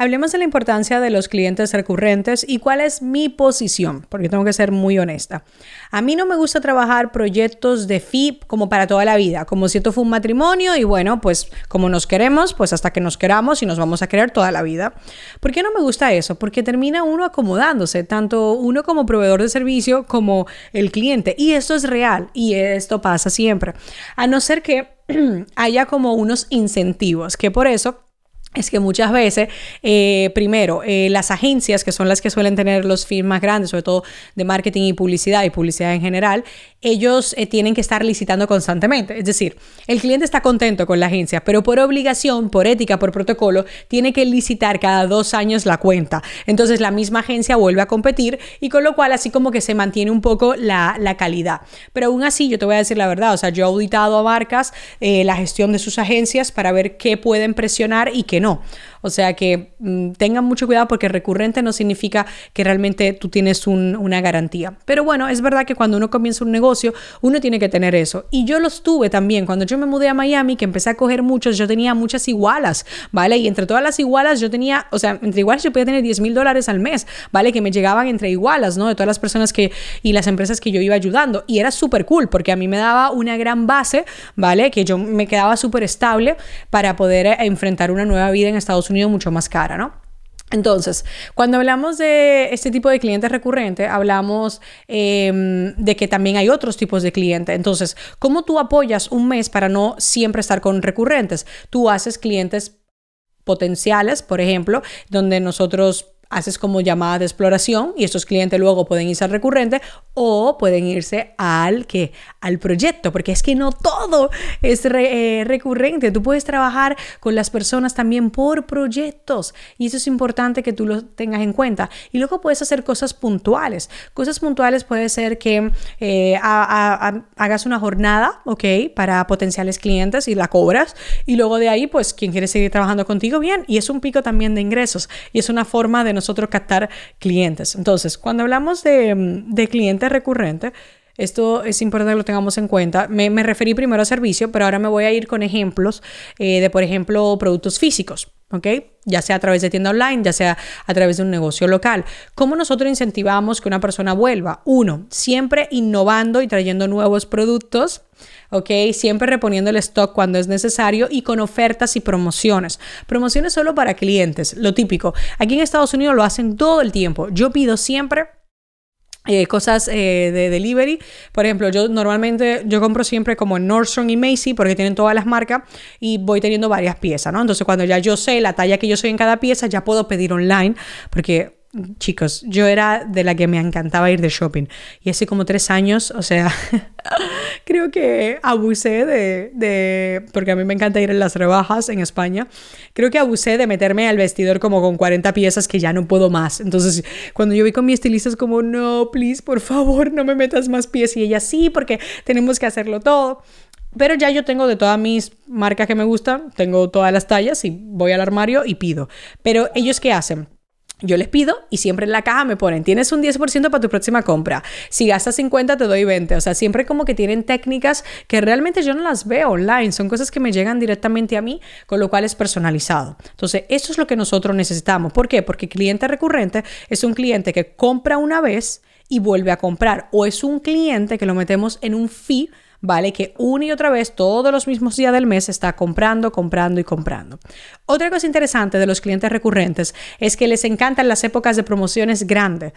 Hablemos de la importancia de los clientes recurrentes y cuál es mi posición, porque tengo que ser muy honesta. A mí no me gusta trabajar proyectos de FIP como para toda la vida, como si esto fue un matrimonio y bueno, pues como nos queremos, pues hasta que nos queramos y nos vamos a querer toda la vida. ¿Por qué no me gusta eso? Porque termina uno acomodándose, tanto uno como proveedor de servicio como el cliente. Y esto es real y esto pasa siempre. A no ser que haya como unos incentivos, que por eso es que muchas veces, eh, primero, eh, las agencias, que son las que suelen tener los firmas grandes, sobre todo de marketing y publicidad y publicidad en general, ellos eh, tienen que estar licitando constantemente. Es decir, el cliente está contento con la agencia, pero por obligación, por ética, por protocolo, tiene que licitar cada dos años la cuenta. Entonces la misma agencia vuelve a competir y con lo cual así como que se mantiene un poco la, la calidad. Pero aún así, yo te voy a decir la verdad, o sea, yo he auditado a marcas la gestión de sus agencias para ver qué pueden presionar y qué no. O sea que mm, tengan mucho cuidado porque recurrente no significa que realmente tú tienes una garantía. Pero bueno, es verdad que cuando uno comienza un negocio, uno tiene que tener eso. Y yo los tuve también. Cuando yo me mudé a Miami, que empecé a coger muchos, yo tenía muchas igualas, ¿vale? Y entre todas las igualas yo tenía, o sea, entre igualas yo podía tener 10 mil dólares al mes, ¿vale? Que me llegaban entre igualas, ¿no? De todas las personas que y las empresas que yo iba ayudando. Y era súper cool porque a mí me daba una gran base, ¿vale? Que yo me quedaba súper estable para poder enfrentar una nueva vida en Estados Unidos mucho más cara, ¿no? Entonces, cuando hablamos de este tipo de cliente recurrente, hablamos em, de que también hay otros tipos de clientes. Entonces, ¿cómo tú apoyas un mes para no siempre estar con recurrentes? Tú haces clientes potenciales, por ejemplo, donde nosotros haces como llamada de exploración y estos clientes luego pueden irse al recurrente o pueden irse al que al proyecto porque es que no todo es eh, recurrente. Tú puedes trabajar con las personas también por proyectos y eso es importante que tú lo tengas en cuenta. Y luego puedes hacer cosas puntuales. Cosas puntuales puede ser que eh, hagas una jornada ok para potenciales clientes y la cobras y luego de ahí pues quien quiere seguir trabajando contigo bien y es un pico también de ingresos y es una forma de nosotros captar clientes. Entonces, cuando hablamos de, de cliente recurrente, esto es importante que lo tengamos en cuenta. Me, referí primero a servicio, pero ahora me voy a ir con ejemplos eh, de, por ejemplo, productos físicos. ¿ok? Ya sea a través de tienda online, ya sea a través de un negocio local. ¿Cómo nosotros incentivamos que una persona vuelva? Uno, siempre innovando y trayendo nuevos productos. ¿ok? Siempre reponiendo el stock cuando es necesario y con ofertas y promociones. Promociones solo para clientes, lo típico. Aquí en Estados Unidos lo hacen todo el tiempo. Yo pido siempre eh, cosas eh, de delivery. Por ejemplo, yo normalmente yo compro siempre como en Nordstrom y Macy porque tienen todas las marcas y voy teniendo varias piezas, ¿no? Entonces, cuando ya yo sé la talla que yo soy en cada pieza, ya puedo pedir online porque chicos, yo era de la que me encantaba ir de shopping. Y hace como tres años, o sea, creo que abusé de, de, porque a mí me encanta ir en las rebajas en España, creo que abusé de meterme al vestidor como con 40 piezas que ya no puedo más. Entonces, cuando yo vi con mi estilista es como, no, please, por favor, no me metas más pies. Y ella, sí, porque tenemos que hacerlo todo. Pero ya yo tengo de todas mis marcas que me gustan, tengo todas las tallas y voy al armario y pido. Pero ellos qué hacen? Yo les pido y siempre en la caja me ponen, tienes un 10% para tu próxima compra. Si gastas 50 te doy 20. O sea, siempre como que tienen técnicas que realmente yo no las veo online. Son cosas que me llegan directamente a mí, con lo cual es personalizado. Entonces, eso es lo que nosotros necesitamos. ¿Por qué? Porque cliente recurrente es un cliente que compra una vez y vuelve a comprar. O es un cliente que lo metemos en un fee ¿vale? Que una y otra vez, todos los mismos días del mes, está comprando, comprando y comprando. Otra cosa interesante de los clientes recurrentes es que les encantan las épocas de promociones grandes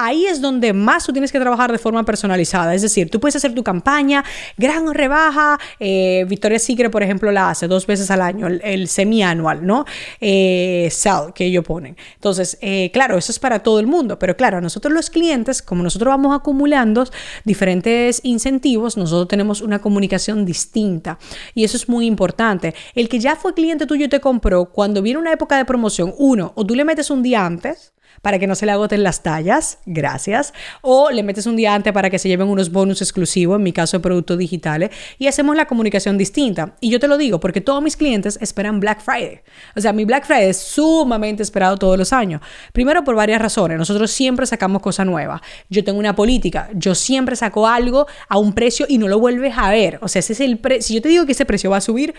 ahí es donde más tú tienes que trabajar de forma personalizada. Es decir, tú puedes hacer tu campaña, gran rebaja. Eh, Victoria Secret, por ejemplo, la hace dos veces al año, el, semi-anual, ¿no? Eh, sell que ellos ponen. Entonces, eh, claro, eso es para todo el mundo, pero claro, nosotros los clientes, como nosotros vamos acumulando diferentes incentivos, nosotros tenemos una comunicación distinta y eso es muy importante. El que ya fue cliente tuyo y te compró, cuando viene una época de promoción, uno, o tú le metes un día antes, para que no se le agoten las tallas, gracias. O le metes un día antes para que se lleven unos bonus exclusivos, en mi caso de productos digitales, y hacemos la comunicación distinta. Y yo te lo digo porque todos mis clientes esperan Black Friday. O sea, mi Black Friday es sumamente esperado todos los años. Primero por varias razones. Nosotros siempre sacamos cosas nuevas. Yo tengo una política. Yo siempre saco algo a un precio y no lo vuelves a ver. O sea, ese es el. Si yo te digo que ese precio va a subir,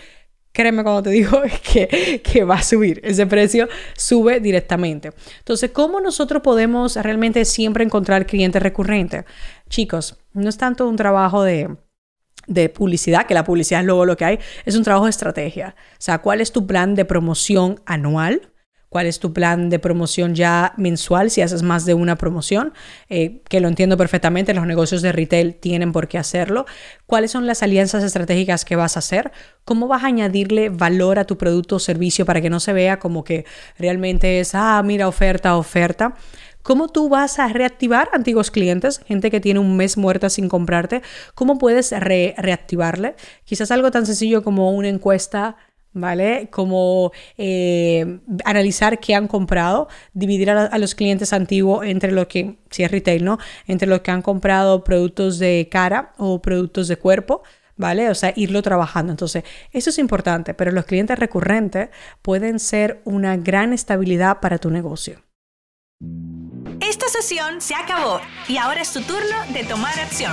Créeme cuando te digo que, que, va a subir, ese precio sube directamente. Entonces, ¿cómo nosotros podemos realmente siempre encontrar clientes recurrentes? Chicos, no es tanto un trabajo de, de publicidad, que la publicidad es luego lo que hay, es un trabajo de estrategia. O sea, ¿cuál es tu plan de promoción anual? Cuál es tu plan de promoción ya mensual si haces más de una promoción, eh, que lo entiendo perfectamente, los negocios de retail tienen por qué hacerlo, cuáles son las alianzas estratégicas que vas a hacer, cómo vas a añadirle valor a tu producto o servicio para que no se vea como que realmente es, ah, mira, oferta, oferta. ¿Cómo tú vas a reactivar antiguos clientes, gente que tiene un mes muerta sin comprarte? ¿Cómo puedes reactivarle? Quizás algo tan sencillo como una encuesta ¿vale? Como eh, analizar qué han comprado, dividir a, los clientes antiguos entre lo que, si es retail, ¿no? Entre los que han comprado productos de cara o productos de cuerpo. ¿Vale? O sea, irlo trabajando. Entonces, eso es importante, pero los clientes recurrentes pueden ser una gran estabilidad para tu negocio. Esta sesión se acabó y ahora es tu turno de tomar acción.